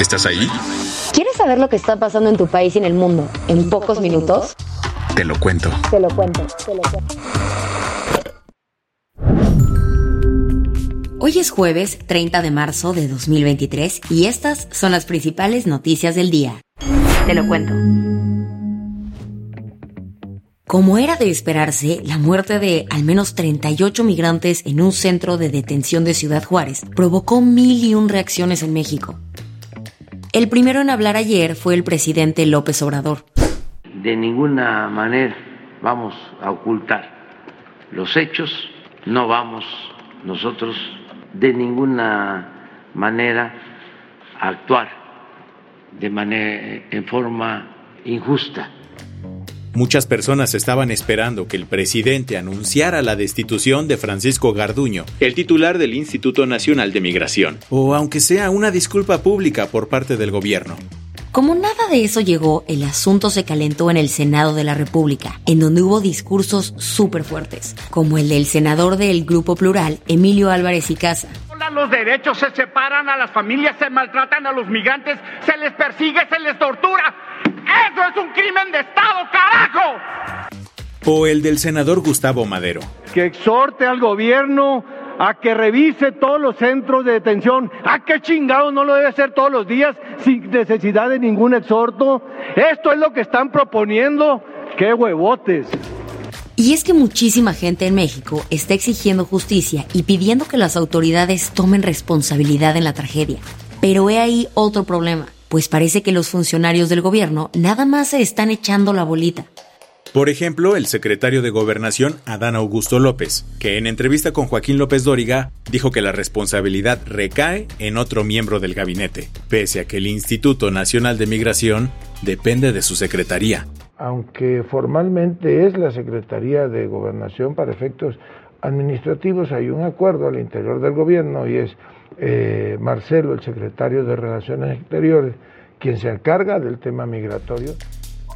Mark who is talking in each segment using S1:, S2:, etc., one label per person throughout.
S1: ¿Estás ahí?
S2: ¿Quieres saber lo que está pasando en tu país y en el mundo en pocos minutos?
S1: Te lo cuento.
S2: Te lo cuento, te lo cuento.
S3: Hoy es jueves 30 de marzo de 2023 y estas son las principales noticias del día. Te lo cuento. Como era de esperarse, la muerte de al menos 38 migrantes en un centro de detención de Ciudad Juárez provocó mil y un reacciones en México. El primero en hablar ayer fue el presidente López Obrador.
S4: De ninguna manera vamos a ocultar los hechos, no vamos nosotros de ninguna manera a actuar de manera en forma injusta.
S5: Muchas personas estaban esperando que el presidente anunciara la destitución de Francisco Garduño, el titular del Instituto Nacional de Migración, o aunque sea una disculpa pública por parte del gobierno.
S3: Como nada de eso llegó, el asunto se calentó en el Senado de la República, en donde hubo discursos súper fuertes, como el del senador del Grupo Plural, Emilio Álvarez y Casa.
S6: Los derechos se separan, a las familias se maltratan, a los migrantes se les persigue, se les tortura. ¡Eso es un crimen de Estado, carajo!
S5: O el del senador Gustavo Madero.
S7: Que exhorte al gobierno a que revise todos los centros de detención. ¿A qué chingado no lo debe hacer todos los días sin necesidad de ningún exhorto? Esto es lo que están proponiendo. ¡Qué huevotes!
S3: Y es que muchísima gente en México está exigiendo justicia y pidiendo que las autoridades tomen responsabilidad en la tragedia. Pero he ahí otro problema, pues parece que los funcionarios del gobierno nada más se están echando la bolita.
S5: Por ejemplo, el secretario de Gobernación, Adán Augusto López, que en entrevista con Joaquín López Dóriga dijo que la responsabilidad recae en otro miembro del gabinete, pese a que el Instituto Nacional de Migración depende de su secretaría.
S8: Aunque formalmente es la Secretaría de Gobernación para efectos administrativos, hay un acuerdo al interior del gobierno y es eh, Marcelo, el secretario de Relaciones Exteriores, quien se encarga del tema migratorio.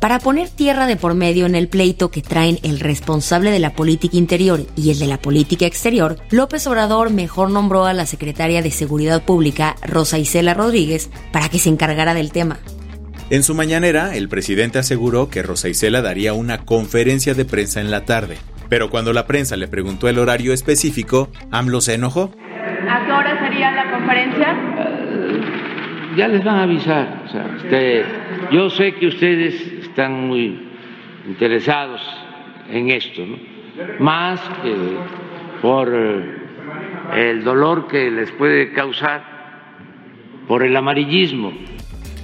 S3: Para poner tierra de por medio en el pleito que traen el responsable de la política interior y el de la política exterior, López Obrador mejor nombró a la secretaria de Seguridad Pública, Rosa Isela Rodríguez, para que se encargara del tema.
S5: En su mañanera, el presidente aseguró que Rosa Isela daría una conferencia de prensa en la tarde, pero cuando la prensa le preguntó el horario específico, AMLO se enojó.
S9: ¿A qué hora sería la conferencia?
S4: Uh, ya les van a avisar. O sea, usted, yo sé que ustedes están muy interesados en esto, ¿no? más que por el dolor que les puede causar por el amarillismo.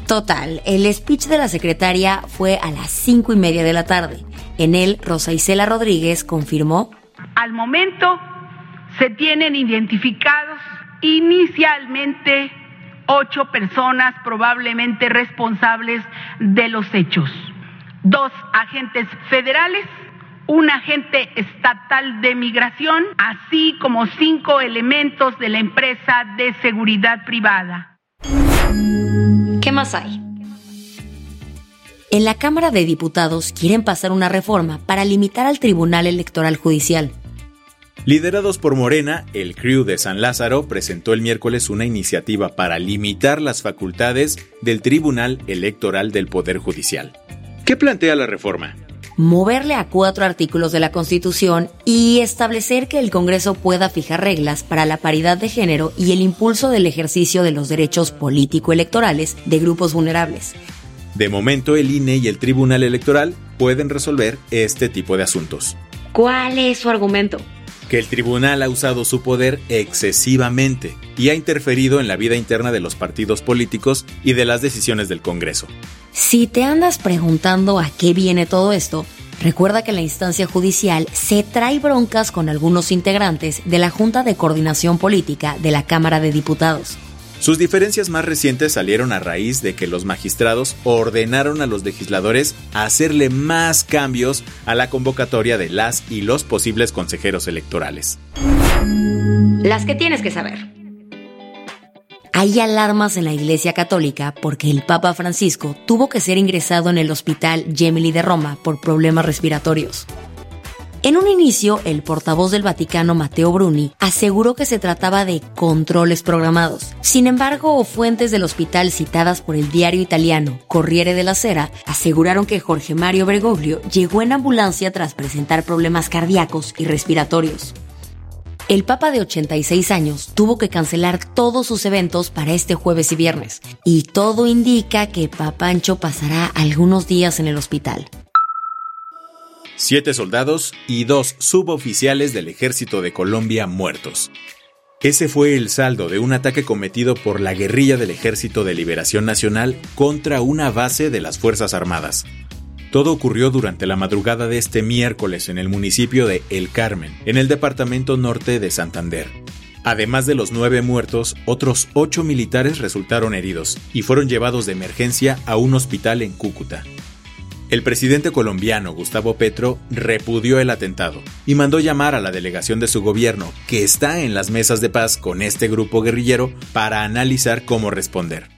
S3: Total, el speech de la secretaria fue a las cinco y media de la tarde. En él, Rosa Isela Rodríguez confirmó.
S9: Al momento se tienen identificados inicialmente ocho personas probablemente responsables de los hechos. Dos agentes federales, un agente estatal de migración, así como cinco elementos de la empresa de seguridad privada.
S3: ¿Qué más hay? En la Cámara de Diputados quieren pasar una reforma para limitar al Tribunal Electoral Judicial.
S5: Liderados por Morena, el CRIU de San Lázaro presentó el miércoles una iniciativa para limitar las facultades del Tribunal Electoral del Poder Judicial. ¿Qué plantea la reforma?
S3: Moverle a cuatro artículos de la Constitución y establecer que el Congreso pueda fijar reglas para la paridad de género y el impulso del ejercicio de los derechos político-electorales de grupos vulnerables.
S5: De momento, el INE y el Tribunal Electoral pueden resolver este tipo de asuntos.
S3: ¿Cuál es su argumento?
S5: que el tribunal ha usado su poder excesivamente y ha interferido en la vida interna de los partidos políticos y de las decisiones del Congreso.
S3: Si te andas preguntando a qué viene todo esto, Recuerda que en la instancia judicial se trae broncas con algunos integrantes de la Junta de Coordinación Política de la Cámara de Diputados.
S5: Sus diferencias más recientes salieron a raíz de que los magistrados ordenaron a los legisladores hacerle más cambios a la convocatoria de las y los posibles consejeros electorales.
S3: Las que tienes que saber. Hay alarmas en la Iglesia Católica porque el Papa Francisco tuvo que ser ingresado en el Hospital Gemelli de Roma por problemas respiratorios. En un inicio, el portavoz del Vaticano, Matteo Bruni, aseguró que se trataba de controles programados. Sin embargo, fuentes del hospital citadas por el diario italiano Corriere della Sera aseguraron que Jorge Mario Bergoglio llegó en ambulancia tras presentar problemas cardíacos y respiratorios. El Papa de 86 años tuvo que cancelar todos sus eventos para este jueves y viernes, y todo indica que Papancho pasará algunos días en el hospital.
S5: Siete soldados y dos suboficiales del ejército de Colombia muertos. Ese fue el saldo de un ataque cometido por la guerrilla del Ejército de Liberación Nacional contra una base de las Fuerzas Armadas. Todo ocurrió durante la madrugada de este miércoles en el municipio de El Carmen, en el departamento norte de Santander. Además de los nueve muertos, otros ocho militares resultaron heridos y fueron llevados de emergencia a un hospital en Cúcuta. El presidente colombiano Gustavo Petro repudió el atentado y mandó llamar a la delegación de su gobierno, que está en las mesas de paz con este grupo guerrillero, para analizar cómo responder.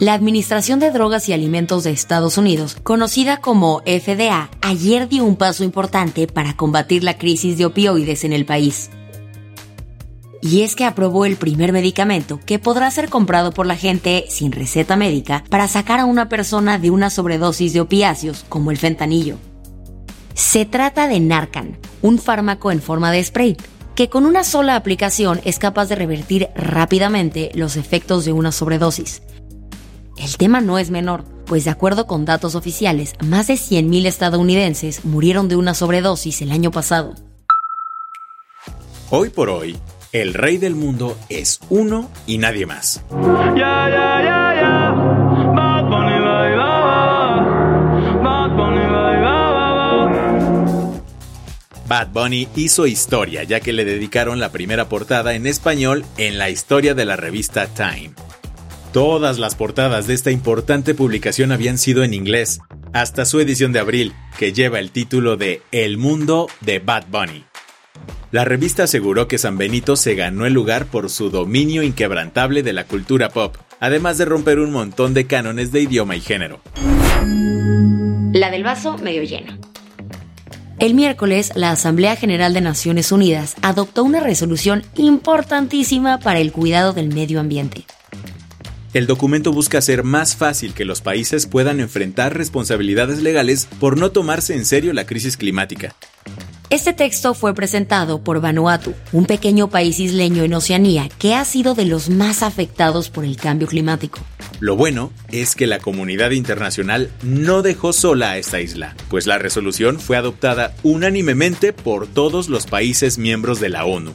S3: La Administración de Drogas y Alimentos de Estados Unidos, conocida como FDA, ayer dio un paso importante para combatir la crisis de opioides en el país. Y es que aprobó el primer medicamento que podrá ser comprado por la gente sin receta médica para sacar a una persona de una sobredosis de opiáceos como el fentanillo. Se trata de Narcan, un fármaco en forma de spray, que con una sola aplicación es capaz de revertir rápidamente los efectos de una sobredosis el tema no es menor, pues de acuerdo con datos oficiales, más de 100.000 estadounidenses murieron de una sobredosis el año pasado.
S5: Hoy por hoy, el rey del mundo es uno y nadie más. Bad Bunny hizo historia ya que le dedicaron la primera portada en español en la historia de la revista Time. Todas las portadas de esta importante publicación habían sido en inglés, hasta su edición de abril, que lleva el título de El mundo de Bad Bunny. La revista aseguró que San Benito se ganó el lugar por su dominio inquebrantable de la cultura pop, además de romper un montón de cánones de idioma y género.
S3: La del vaso medio lleno. El miércoles, la Asamblea General de Naciones Unidas adoptó una resolución importantísima para el cuidado del medio ambiente.
S5: El documento busca hacer más fácil que los países puedan enfrentar responsabilidades legales por no tomarse en serio la crisis climática.
S3: Este texto fue presentado por Vanuatu, un pequeño país isleño en Oceanía que ha sido de los más afectados por el cambio climático.
S5: Lo bueno es que la comunidad internacional no dejó sola a esta isla, pues la resolución fue adoptada unánimemente por todos los países miembros de la ONU.